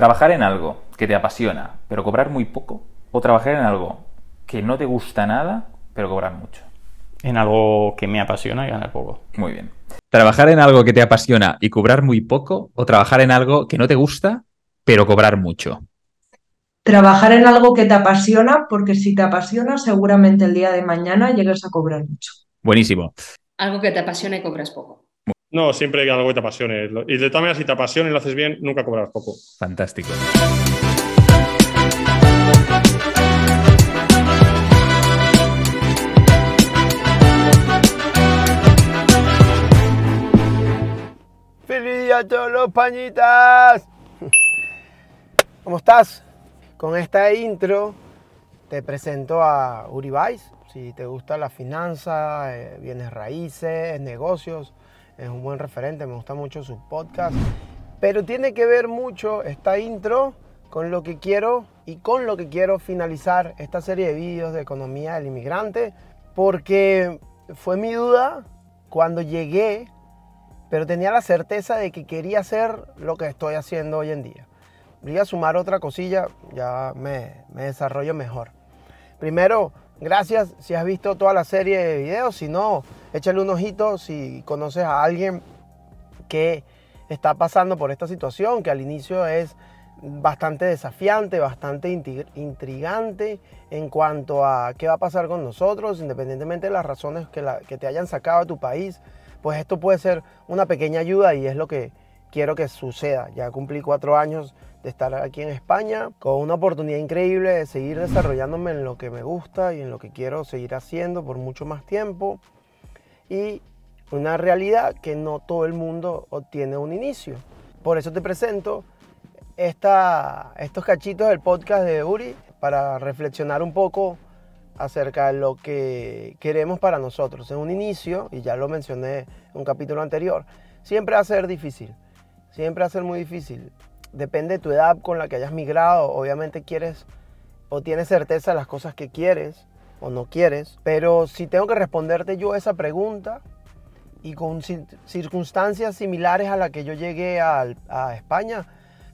¿Trabajar en algo que te apasiona, pero cobrar muy poco? ¿O trabajar en algo que no te gusta nada, pero cobrar mucho? En algo que me apasiona y ganar poco. Muy bien. ¿Trabajar en algo que te apasiona y cobrar muy poco? ¿O trabajar en algo que no te gusta, pero cobrar mucho? Trabajar en algo que te apasiona, porque si te apasiona, seguramente el día de mañana llegues a cobrar mucho. Buenísimo. Algo que te apasiona y cobras poco. No, siempre algo que te apasione. Y de todas maneras, si te apasiona y lo haces bien, nunca cobras poco. Fantástico. ¡Feliz día a todos los pañitas! ¿Cómo estás? Con esta intro te presento a Uribais. Si te gusta la finanza, eh, bienes raíces, negocios, es un buen referente, me gusta mucho su podcast. Pero tiene que ver mucho esta intro con lo que quiero y con lo que quiero finalizar esta serie de vídeos de economía del inmigrante, porque fue mi duda cuando llegué, pero tenía la certeza de que quería hacer lo que estoy haciendo hoy en día. Voy a sumar otra cosilla, ya me, me desarrollo mejor. Primero, gracias si has visto toda la serie de videos, si no, échale un ojito si conoces a alguien que está pasando por esta situación, que al inicio es bastante desafiante, bastante intrigante en cuanto a qué va a pasar con nosotros, independientemente de las razones que, que, te hayan sacado de tu país, pues esto puede ser una pequeña ayuda y es lo que quiero que suceda. Ya cumplí cuatro años de estar aquí en España con una oportunidad increíble de seguir desarrollándome en lo que me gusta y en lo que quiero seguir haciendo por mucho más tiempo. Y una realidad que no todo el mundo obtiene un inicio. Por eso te presento esta, estos cachitos del podcast de Uri para reflexionar un poco acerca de lo que queremos para nosotros. En un inicio, y ya lo mencioné en un capítulo anterior, siempre va a ser difícil, siempre va a ser muy difícil. Depende de tu edad con la que hayas migrado, obviamente quieres o tienes certeza de las cosas que quieres o no quieres, pero si tengo que responderte yo esa pregunta y con circunstancias similares a la que yo llegué a, España,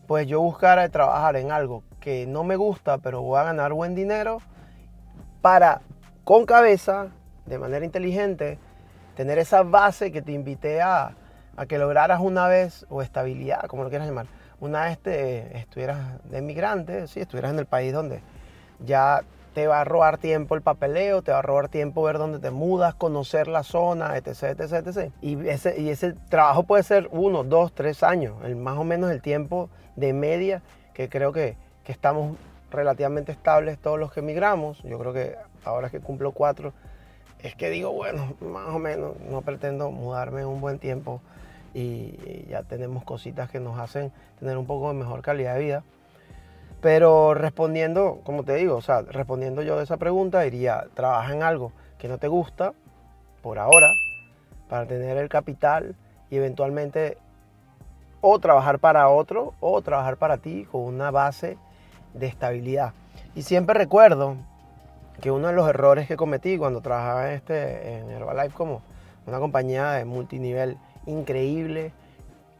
pues yo buscara trabajar en algo que no me gusta, pero voy a ganar buen dinero para con cabeza, de manera inteligente, tener esa base que te invité a, a que lograras una vez, o estabilidad, como lo quieras llamar, una vez te, estuvieras de migrante, si estuvieras en el país donde ya te va a robar tiempo el papeleo, te va a robar tiempo ver dónde te mudas, conocer la zona, etc, etc, etc. Y ese, y ese trabajo puede ser uno, dos, tres años, el, más o menos el tiempo de media que creo que, que estamos relativamente estables todos los que emigramos. Yo creo que ahora que cumplo cuatro, es que digo, bueno, más o menos, no pretendo mudarme un buen tiempo y ya tenemos cositas que nos hacen tener un poco de mejor calidad de vida. Pero respondiendo, como te digo, o sea, respondiendo yo de esa pregunta, diría, trabaja en algo que no te gusta por ahora para tener el capital y eventualmente o trabajar para otro o trabajar para ti con una base de estabilidad. Y siempre recuerdo que uno de los errores que cometí cuando trabajaba en, este, en Herbalife como una compañía de multinivel increíble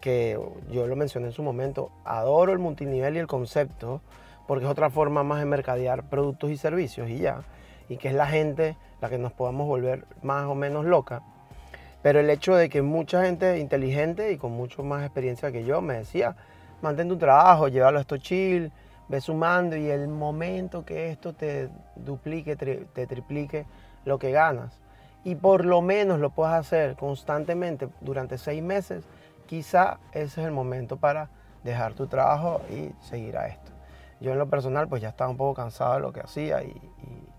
que yo lo mencioné en su momento, adoro el multinivel y el concepto porque es otra forma más de mercadear productos y servicios y ya, y que es la gente la que nos podamos volver más o menos loca. Pero el hecho de que mucha gente inteligente y con mucho más experiencia que yo me decía, mantén tu trabajo, llévalo a esto chill, ve sumando y el momento que esto te duplique, te triplique lo que ganas, y por lo menos lo puedas hacer constantemente durante seis meses, quizá ese es el momento para dejar tu trabajo y seguir a esto. Yo en lo personal pues ya estaba un poco cansado de lo que hacía y,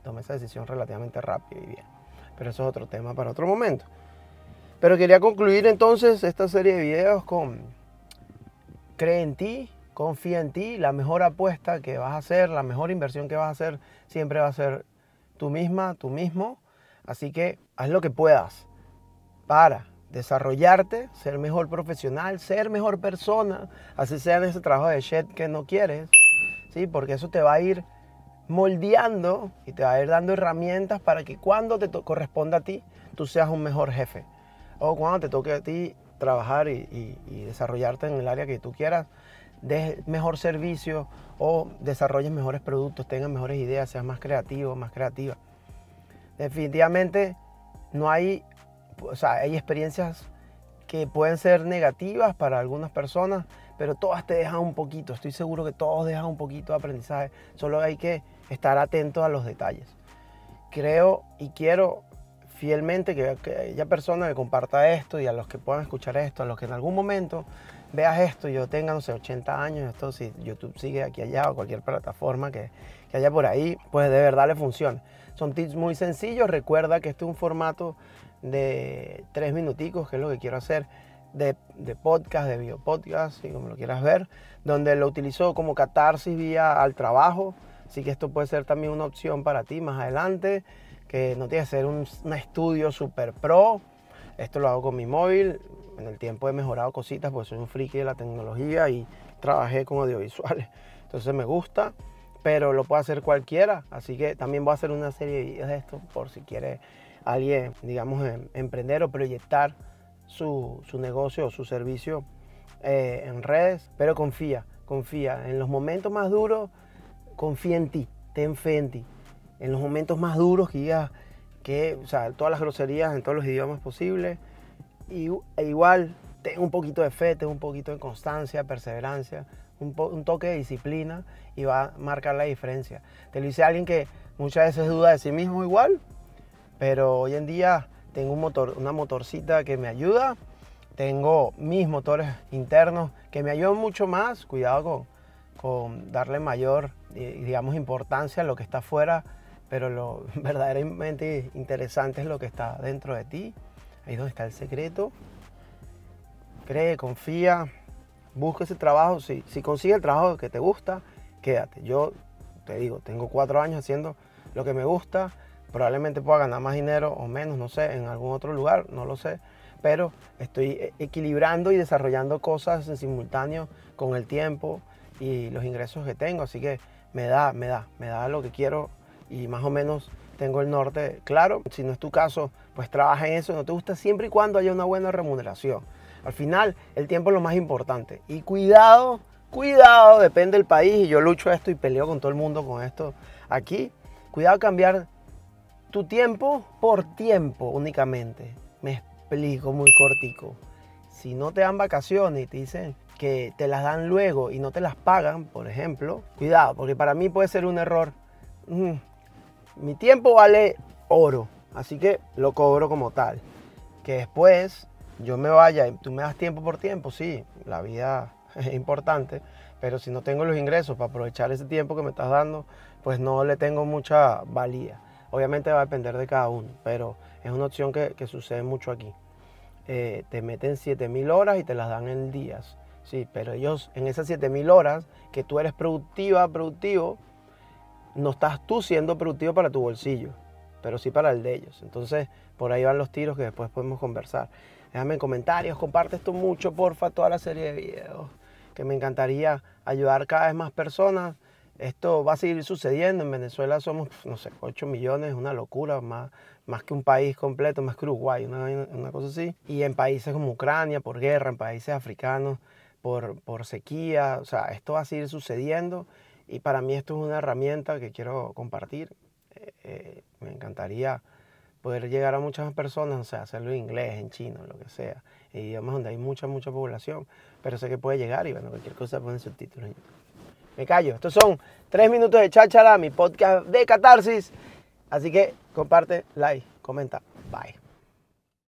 tomé esa decisión relativamente rápida y bien. Pero eso es otro tema para otro momento. Pero quería concluir entonces esta serie de videos con cree en ti, confía en ti, la mejor apuesta que vas a hacer, la mejor inversión que vas a hacer siempre va a ser tú misma, tú mismo Así que haz lo que puedas para desarrollarte, ser mejor profesional, ser mejor persona, así sea en ese trabajo de shed que no quieres, ¿sí? porque eso te va a ir moldeando y te va a ir dando herramientas para que cuando te corresponda a ti, tú seas un mejor jefe. O cuando te toque a ti trabajar y, y desarrollarte en el área que tú quieras, des mejor servicio o desarrolles mejores productos, tengas mejores ideas, seas más creativo, más creativa. Definitivamente no hay, o sea, hay experiencias que pueden ser negativas para algunas personas, pero todas te dejan un poquito. Estoy seguro que todos dejan un poquito de aprendizaje. Solo hay que estar atento a los detalles. Creo y quiero fielmente que, aquella persona que comparta esto y a los que puedan escuchar esto, a los que en algún momento veas esto, yo tenga, no sé, 80 años, esto si YouTube sigue aquí allá o cualquier plataforma que, que haya por ahí, pues de verdad le funciona. Son tips muy sencillos. Recuerda que este es un formato de tres minuticos, que es lo que quiero hacer, de, de podcast, de video podcast, si como lo quieras ver, donde lo utilizo como catarsis vía al trabajo. Así que esto puede ser también una opción para ti más adelante, que no tienes que ser un, un estudio super pro. Esto lo hago con mi móvil. En el tiempo he mejorado cositas porque soy un friki de la tecnología y trabajé con audiovisuales. Entonces me gusta pero lo puede hacer cualquiera. Así que también voy a hacer una serie de videos de esto por si quiere alguien, digamos, em, emprender o proyectar su, su negocio o su servicio eh, en redes. Pero confía, confía. En los momentos más duros, confía en ti, ten fe en ti. En los momentos más duros que digas que, o sea, todas las groserías en todos los idiomas posibles. Y, e igual, ten un poquito de fe, ten un poquito de constancia, perseverancia un, toque de disciplina y va a marcar la diferencia. Te lo dice alguien que muchas veces duda de sí mismo igual, pero hoy en día tengo un motor, una motorcita que me ayuda, tengo mis motores internos que me ayudan mucho más, cuidado con, con darle mayor, digamos, importancia a lo que está afuera, pero lo verdaderamente interesante es lo que está dentro de ti, ahí es donde está el secreto. Cree, confía, busca ese trabajo. Si, si consigues el trabajo que te gusta, quédate. Yo te digo, tengo cuatro años haciendo lo que me gusta. Probablemente pueda ganar más dinero o menos, no sé, en algún otro lugar, no lo sé. Pero estoy e, equilibrando y desarrollando cosas en simultáneo con el tiempo y los ingresos que tengo. Así que me da, me da, me da lo que quiero y más o menos tengo el norte claro. Si no es tu caso, pues trabaja en eso. No te gusta siempre y cuando haya una buena remuneración. Al final, el tiempo es lo más importante. Y cuidado, cuidado, depende del país. Y yo lucho esto y peleo con todo el mundo con esto aquí. Cuidado cambiar tu tiempo por tiempo únicamente. Me explico muy cortico. Si no te dan vacaciones y te dicen que te las dan luego y no te las pagan, por ejemplo, cuidado, porque para mí puede ser un error. Mm, mi tiempo vale oro, así que lo cobro como tal. Que después yo me vaya y tú me das tiempo por tiempo, sí, la vida es importante, pero si no tengo los ingresos para aprovechar ese tiempo que me estás dando, pues no le tengo mucha valía. Obviamente va a depender de cada uno, pero es una opción que, sucede mucho aquí. Eh, te meten 7000 horas y te las dan en días. Sí, pero ellos en esas 7000 horas que tú eres productiva, productivo, no estás tú siendo productivo para tu bolsillo, pero sí para el de ellos. Entonces, por ahí van los tiros que después podemos conversar. Déjame en comentarios, comparte esto mucho, porfa, toda la serie de videos, que me encantaría ayudar cada vez más personas. Esto va a seguir sucediendo. En Venezuela somos, no sé, 8 millones, una locura, más, más que un país completo, más que Uruguay, una, una cosa así. Y en países como Ucrania, por guerra, en países africanos, por, por sequía. O sea, esto va a seguir sucediendo. Y para mí esto es una herramienta que quiero compartir. Eh, eh, me encantaría poder llegar a muchas personas, o sea, hacerlo en inglés, en chino, lo que sea, en idiomas donde hay mucha, mucha población, pero sé que puede llegar y bueno, cualquier cosa ponen subtítulos en YouTube. Me callo, estos son tres minutos de cháchara, mi podcast de catarsis, así que comparte, like, comenta, bye.